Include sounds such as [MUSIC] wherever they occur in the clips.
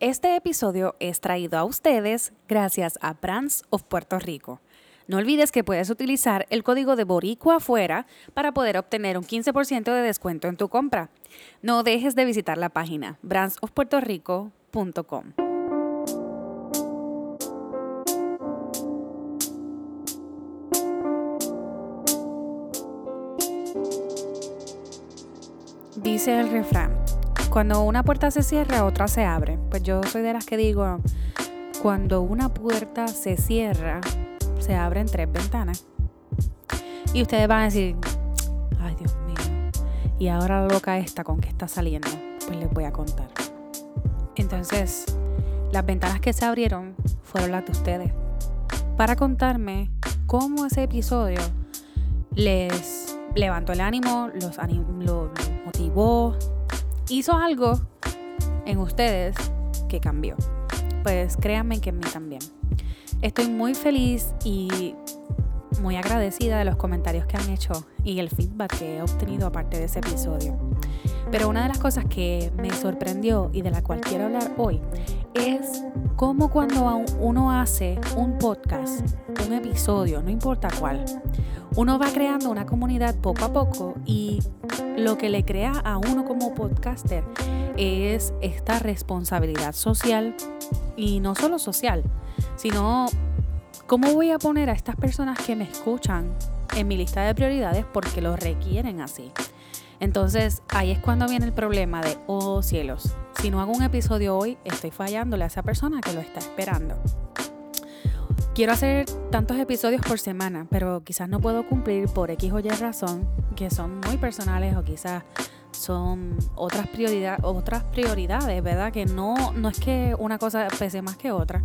Este episodio es traído a ustedes gracias a Brands of Puerto Rico. No olvides que puedes utilizar el código de Boricua afuera para poder obtener un 15% de descuento en tu compra. No dejes de visitar la página brandsofpuertorico.com. Dice el refrán, cuando una puerta se cierra, otra se abre. Pues yo soy de las que digo, cuando una puerta se cierra, se abren tres ventanas. Y ustedes van a decir, ay Dios mío, y ahora la loca esta con que está saliendo, pues les voy a contar. Entonces, las ventanas que se abrieron fueron las de ustedes. Para contarme cómo ese episodio les levantó el ánimo, los, los motivó, hizo algo en ustedes que cambió. Pues créanme que en mí también. Estoy muy feliz y muy agradecida de los comentarios que han hecho y el feedback que he obtenido aparte de ese episodio. Pero una de las cosas que me sorprendió y de la cual quiero hablar hoy es cómo cuando uno hace un podcast, un episodio, no importa cuál, uno va creando una comunidad poco a poco y lo que le crea a uno como podcaster es esta responsabilidad social y no solo social, sino cómo voy a poner a estas personas que me escuchan en mi lista de prioridades porque lo requieren así. Entonces ahí es cuando viene el problema de, oh cielos, si no hago un episodio hoy, estoy fallándole a esa persona que lo está esperando. Quiero hacer tantos episodios por semana, pero quizás no puedo cumplir por X o Y razón, que son muy personales o quizás son otras, prioridades, otras prioridades, ¿verdad? Que no, no es que una cosa pese más que otra,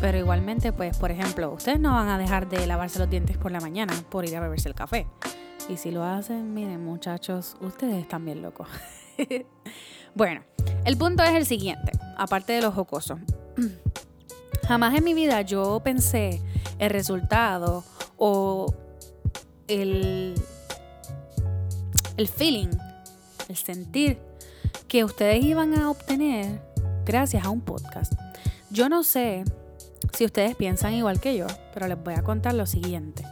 pero igualmente, pues, por ejemplo, ustedes no van a dejar de lavarse los dientes por la mañana por ir a beberse el café. Y si lo hacen, miren muchachos, ustedes están bien locos. [LAUGHS] bueno, el punto es el siguiente, aparte de los jocosos. [CLEARS THROAT] Jamás en mi vida yo pensé el resultado o el, el feeling el sentir que ustedes iban a obtener gracias a un podcast. Yo no sé si ustedes piensan igual que yo, pero les voy a contar lo siguiente.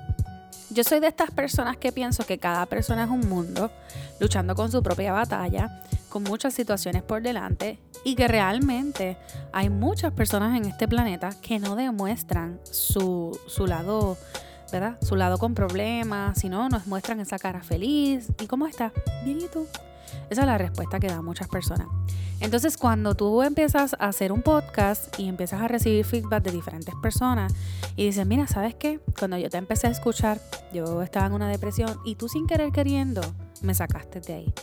Yo soy de estas personas que pienso que cada persona es un mundo, luchando con su propia batalla, con muchas situaciones por delante y que realmente hay muchas personas en este planeta que no demuestran su, su lado ¿verdad? Su lado con problemas, si no, nos muestran esa cara feliz. ¿Y cómo está? Bien, ¿y tú? Esa es la respuesta que dan muchas personas. Entonces, cuando tú empiezas a hacer un podcast y empiezas a recibir feedback de diferentes personas y dices, mira, ¿sabes qué? Cuando yo te empecé a escuchar, yo estaba en una depresión y tú sin querer queriendo me sacaste de ahí.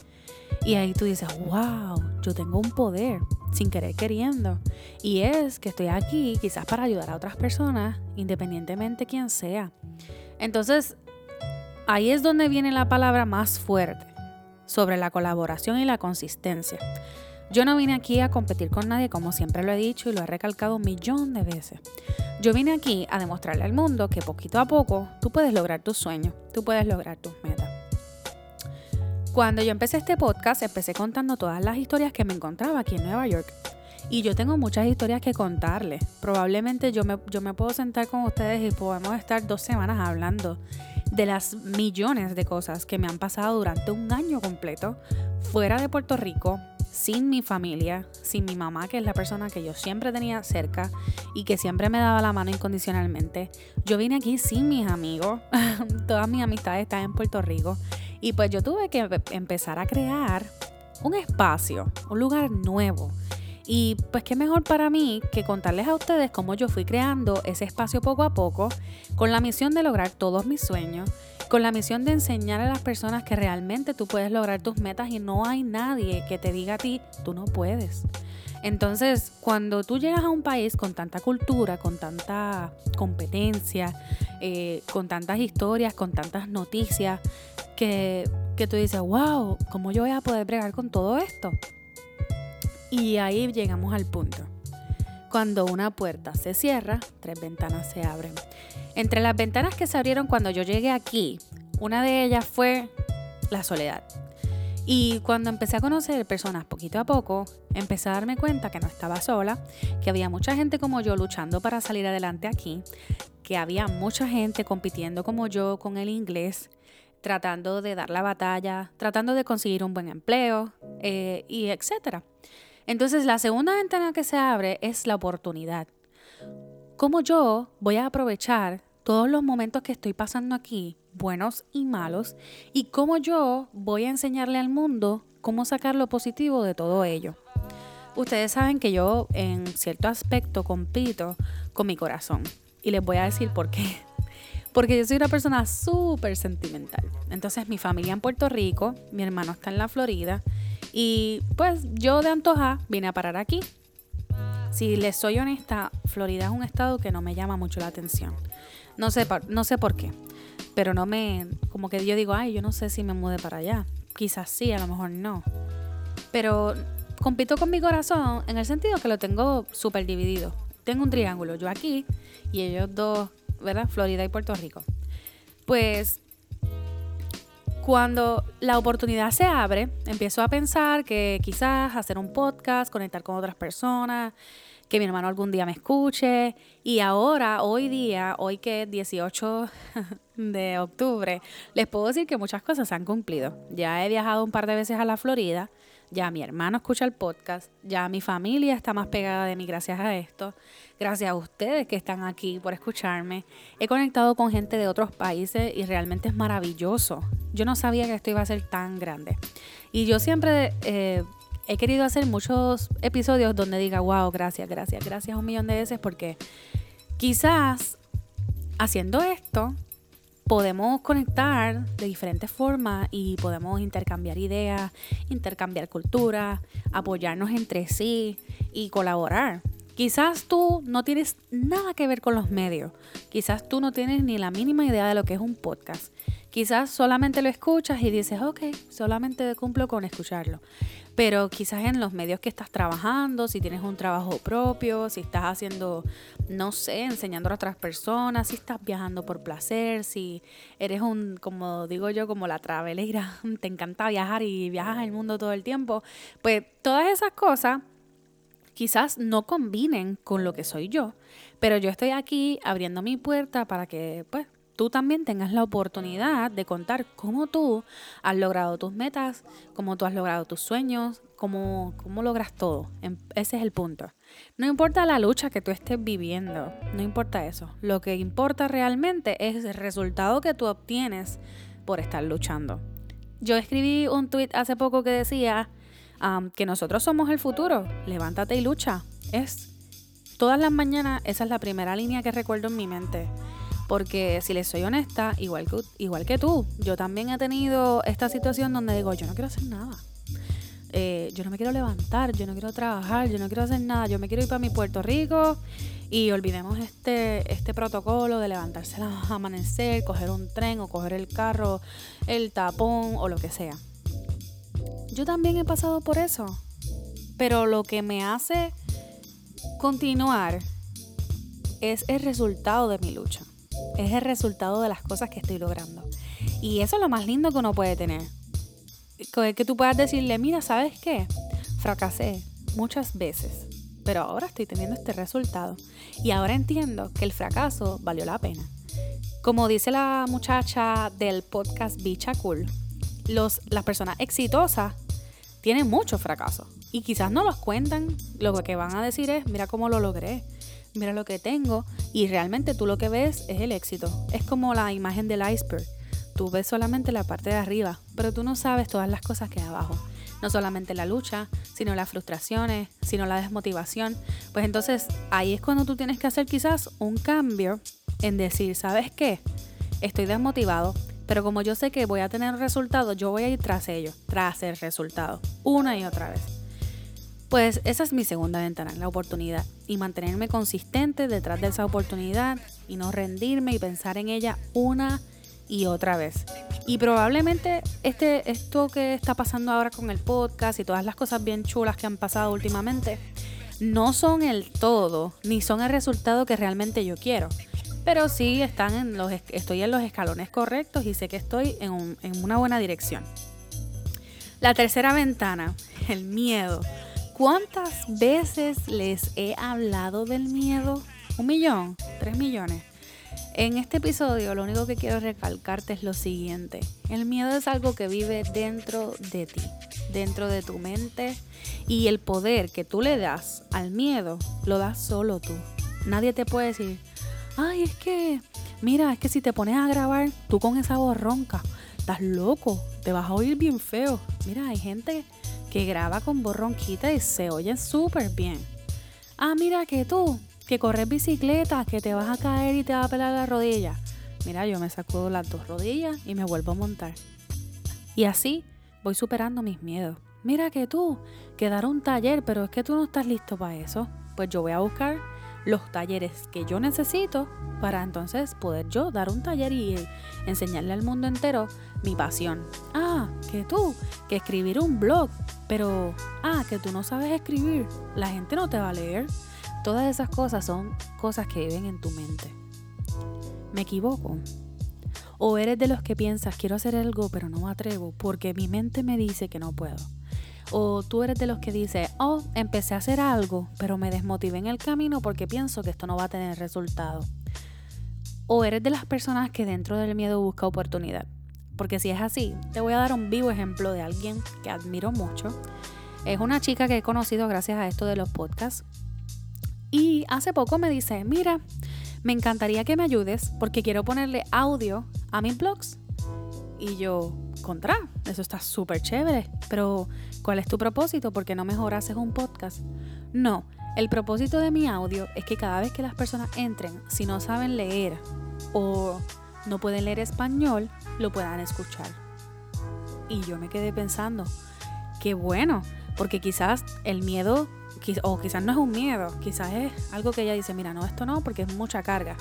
Y ahí tú dices, wow, yo tengo un poder sin querer queriendo. Y es que estoy aquí quizás para ayudar a otras personas, independientemente quién sea. Entonces, ahí es donde viene la palabra más fuerte sobre la colaboración y la consistencia. Yo no vine aquí a competir con nadie, como siempre lo he dicho y lo he recalcado un millón de veces. Yo vine aquí a demostrarle al mundo que poquito a poco tú puedes lograr tus sueños, tú puedes lograr tus metas. Cuando yo empecé este podcast, empecé contando todas las historias que me encontraba aquí en Nueva York. Y yo tengo muchas historias que contarles. Probablemente yo me, yo me puedo sentar con ustedes y podemos estar dos semanas hablando de las millones de cosas que me han pasado durante un año completo fuera de Puerto Rico, sin mi familia, sin mi mamá, que es la persona que yo siempre tenía cerca y que siempre me daba la mano incondicionalmente. Yo vine aquí sin mis amigos, [LAUGHS] todas mis amistades están en Puerto Rico. Y pues yo tuve que empezar a crear un espacio, un lugar nuevo. Y pues qué mejor para mí que contarles a ustedes cómo yo fui creando ese espacio poco a poco, con la misión de lograr todos mis sueños, con la misión de enseñar a las personas que realmente tú puedes lograr tus metas y no hay nadie que te diga a ti, tú no puedes. Entonces, cuando tú llegas a un país con tanta cultura, con tanta competencia, eh, con tantas historias, con tantas noticias, que, que tú dices, wow, ¿cómo yo voy a poder bregar con todo esto? Y ahí llegamos al punto. Cuando una puerta se cierra, tres ventanas se abren. Entre las ventanas que se abrieron cuando yo llegué aquí, una de ellas fue la soledad. Y cuando empecé a conocer personas poquito a poco, empecé a darme cuenta que no estaba sola, que había mucha gente como yo luchando para salir adelante aquí, que había mucha gente compitiendo como yo con el inglés, tratando de dar la batalla, tratando de conseguir un buen empleo eh, y etcétera. Entonces la segunda ventana que se abre es la oportunidad. ¿Cómo yo voy a aprovechar todos los momentos que estoy pasando aquí, buenos y malos, y cómo yo voy a enseñarle al mundo cómo sacar lo positivo de todo ello? Ustedes saben que yo en cierto aspecto compito con mi corazón y les voy a decir por qué. [LAUGHS] Porque yo soy una persona súper sentimental. Entonces mi familia en Puerto Rico, mi hermano está en la Florida y pues yo de Antoja vine a parar aquí. Si les soy honesta, Florida es un estado que no me llama mucho la atención. No sé, no sé por qué, pero no me, como que yo digo, ay, yo no sé si me mude para allá. Quizás sí, a lo mejor no. Pero compito con mi corazón en el sentido que lo tengo súper dividido. Tengo un triángulo, yo aquí y ellos dos, ¿verdad? Florida y Puerto Rico. Pues cuando la oportunidad se abre, empiezo a pensar que quizás hacer un podcast, conectar con otras personas, que mi hermano algún día me escuche. Y ahora, hoy día, hoy que es 18 [LAUGHS] de octubre, les puedo decir que muchas cosas se han cumplido. Ya he viajado un par de veces a la Florida ya mi hermano escucha el podcast, ya mi familia está más pegada de mí gracias a esto, gracias a ustedes que están aquí por escucharme. He conectado con gente de otros países y realmente es maravilloso. Yo no sabía que esto iba a ser tan grande. Y yo siempre eh, he querido hacer muchos episodios donde diga, wow, gracias, gracias, gracias un millón de veces porque quizás haciendo esto podemos conectar de diferentes formas y podemos intercambiar ideas, intercambiar cultura, apoyarnos entre sí y colaborar. Quizás tú no tienes nada que ver con los medios, quizás tú no tienes ni la mínima idea de lo que es un podcast. Quizás solamente lo escuchas y dices, ok, solamente cumplo con escucharlo. Pero quizás en los medios que estás trabajando, si tienes un trabajo propio, si estás haciendo, no sé, enseñando a otras personas, si estás viajando por placer, si eres un, como digo yo, como la travelera, [LAUGHS] te encanta viajar y viajas el mundo todo el tiempo, pues todas esas cosas quizás no combinen con lo que soy yo, pero yo estoy aquí abriendo mi puerta para que, pues, tú también tengas la oportunidad de contar cómo tú has logrado tus metas, cómo tú has logrado tus sueños, cómo, cómo logras todo. Em, ese es el punto. No importa la lucha que tú estés viviendo, no importa eso. Lo que importa realmente es el resultado que tú obtienes por estar luchando. Yo escribí un tweet hace poco que decía que nosotros somos el futuro. Levántate y lucha. Es todas las mañanas, esa es la primera línea que recuerdo en mi mente. Porque si les soy honesta, igual que, igual que tú, yo también he tenido esta situación donde digo, yo no quiero hacer nada. Eh, yo no me quiero levantar, yo no quiero trabajar, yo no quiero hacer nada, yo me quiero ir para mi Puerto Rico y olvidemos este, este protocolo de levantarse al [LAUGHS] amanecer, coger un tren o coger el carro, el tapón o lo que sea. Yo también he pasado por eso, pero lo que me hace continuar es el resultado de mi lucha es el resultado de las cosas que estoy logrando. Y eso es lo más lindo que uno puede tener. Que tú puedas decirle, mira, ¿sabes qué? Fracasé muchas veces, pero ahora estoy teniendo este resultado. Y ahora entiendo que el fracaso valió la pena. Como dice la muchacha del podcast Bicha Cool, los, las personas exitosas tienen muchos fracasos. Y quizás no los cuentan, lo que van a decir es, mira cómo lo logré mira lo que tengo y realmente tú lo que ves es el éxito. Es como la imagen del iceberg. Tú ves solamente la parte de arriba, pero tú no sabes todas las cosas que hay abajo. No solamente la lucha, sino las frustraciones, sino la desmotivación. Pues entonces ahí es cuando tú tienes que hacer quizás un cambio en decir, ¿sabes qué? Estoy desmotivado, pero como yo sé que voy a tener resultados, yo voy a ir tras ello, tras el resultado, una y otra vez. Pues esa es mi segunda ventana, la oportunidad. Y mantenerme consistente detrás de esa oportunidad y no rendirme y pensar en ella una y otra vez. Y probablemente este, esto que está pasando ahora con el podcast y todas las cosas bien chulas que han pasado últimamente, no son el todo, ni son el resultado que realmente yo quiero. Pero sí están en los, estoy en los escalones correctos y sé que estoy en, en una buena dirección. La tercera ventana, el miedo. ¿Cuántas veces les he hablado del miedo? ¿Un millón? ¿Tres millones? En este episodio lo único que quiero recalcarte es lo siguiente. El miedo es algo que vive dentro de ti, dentro de tu mente y el poder que tú le das al miedo lo das solo tú. Nadie te puede decir, ay, es que, mira, es que si te pones a grabar tú con esa voz ronca, estás loco, te vas a oír bien feo. Mira, hay gente graba con voz ronquita y se oye súper bien. Ah, mira que tú que corres bicicleta, que te vas a caer y te va a pelar la rodilla. Mira, yo me sacudo las dos rodillas y me vuelvo a montar. Y así voy superando mis miedos. Mira que tú, que dar un taller, pero es que tú no estás listo para eso. Pues yo voy a buscar los talleres que yo necesito para entonces poder yo dar un taller y enseñarle al mundo entero mi pasión. Ah, que tú, que escribir un blog, pero, ah, que tú no sabes escribir, la gente no te va a leer. Todas esas cosas son cosas que viven en tu mente. ¿Me equivoco? ¿O eres de los que piensas, quiero hacer algo pero no me atrevo porque mi mente me dice que no puedo? ¿O tú eres de los que dice, oh, empecé a hacer algo pero me desmotivé en el camino porque pienso que esto no va a tener resultado? ¿O eres de las personas que dentro del miedo busca oportunidad? Porque si es así, te voy a dar un vivo ejemplo de alguien que admiro mucho. Es una chica que he conocido gracias a esto de los podcasts y hace poco me dice, mira, me encantaría que me ayudes porque quiero ponerle audio a mis blogs. Y yo, contra, eso está súper chévere, pero ¿cuál es tu propósito? ¿Por qué no mejor haces un podcast? No, el propósito de mi audio es que cada vez que las personas entren, si no saben leer o no pueden leer español, lo puedan escuchar. Y yo me quedé pensando, qué bueno, porque quizás el miedo o quizás no es un miedo, quizás es algo que ella dice, mira, no, esto no, porque es mucha carga.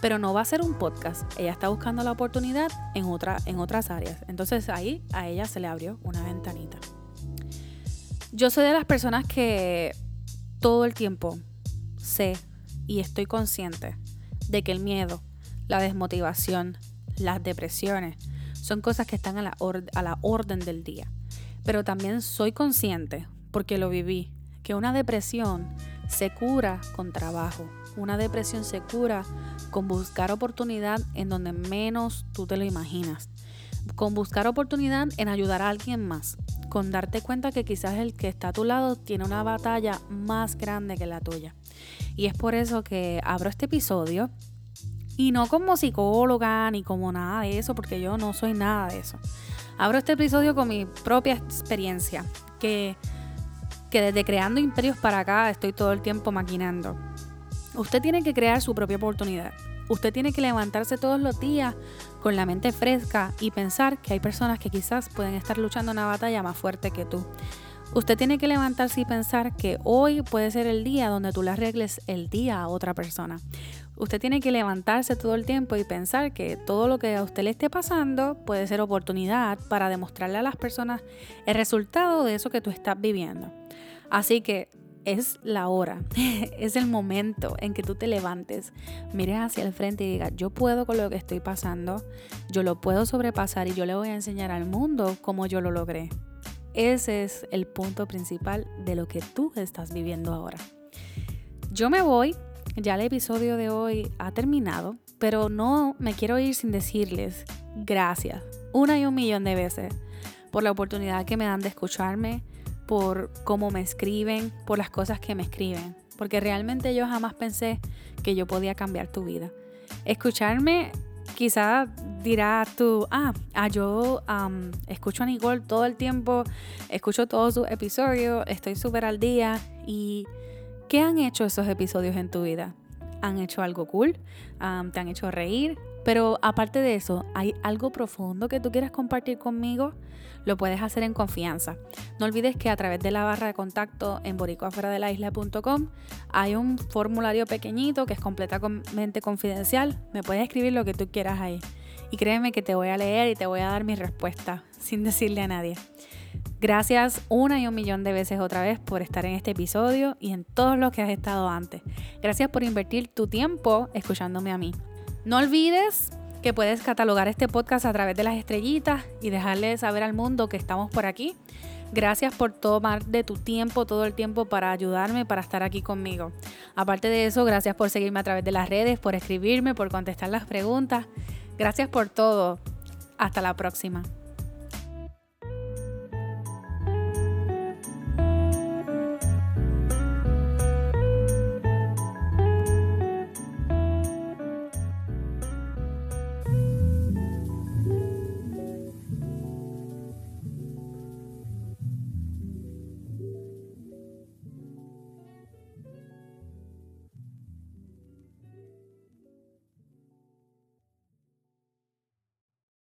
Pero no va a ser un podcast. Ella está buscando la oportunidad en, otra, en otras áreas. Entonces ahí a ella se le abrió una ventanita. Yo soy de las personas que todo el tiempo sé y estoy consciente de que el miedo, la desmotivación, las depresiones son cosas que están a la, a la orden del día. Pero también soy consciente, porque lo viví, que una depresión se cura con trabajo. Una depresión se cura con buscar oportunidad en donde menos tú te lo imaginas. Con buscar oportunidad en ayudar a alguien más. Con darte cuenta que quizás el que está a tu lado tiene una batalla más grande que la tuya. Y es por eso que abro este episodio. Y no como psicóloga ni como nada de eso, porque yo no soy nada de eso. Abro este episodio con mi propia experiencia. Que que desde creando imperios para acá estoy todo el tiempo maquinando. Usted tiene que crear su propia oportunidad. Usted tiene que levantarse todos los días con la mente fresca y pensar que hay personas que quizás pueden estar luchando una batalla más fuerte que tú. Usted tiene que levantarse y pensar que hoy puede ser el día donde tú le arregles el día a otra persona. Usted tiene que levantarse todo el tiempo y pensar que todo lo que a usted le esté pasando puede ser oportunidad para demostrarle a las personas el resultado de eso que tú estás viviendo. Así que es la hora, [LAUGHS] es el momento en que tú te levantes, mires hacia el frente y digas, yo puedo con lo que estoy pasando, yo lo puedo sobrepasar y yo le voy a enseñar al mundo cómo yo lo logré. Ese es el punto principal de lo que tú estás viviendo ahora. Yo me voy, ya el episodio de hoy ha terminado, pero no me quiero ir sin decirles gracias una y un millón de veces por la oportunidad que me dan de escucharme, por cómo me escriben, por las cosas que me escriben, porque realmente yo jamás pensé que yo podía cambiar tu vida. Escucharme, quizás dirás tú, ah, ah yo escucho a Nicole todo el tiempo, escucho todos sus episodios, estoy súper al día. ¿Y qué han hecho esos episodios en tu vida? ¿Han hecho algo cool? ¿Te han hecho reír? Pero aparte de eso, ¿hay algo profundo que tú quieras compartir conmigo? Lo puedes hacer en confianza. No olvides que a través de la barra de contacto en boricoafuera hay un formulario pequeñito que es completamente confidencial. Me puedes escribir lo que tú quieras ahí. Y créeme que te voy a leer y te voy a dar mi respuesta [LAUGHS] sin decirle a nadie. Gracias una y un millón de veces otra vez por estar en este episodio y en todos los que has estado antes. Gracias por invertir tu tiempo escuchándome a mí. No olvides que puedes catalogar este podcast a través de las estrellitas y dejarle saber al mundo que estamos por aquí. Gracias por tomar de tu tiempo, todo el tiempo para ayudarme, para estar aquí conmigo. Aparte de eso, gracias por seguirme a través de las redes, por escribirme, por contestar las preguntas. Gracias por todo. Hasta la próxima.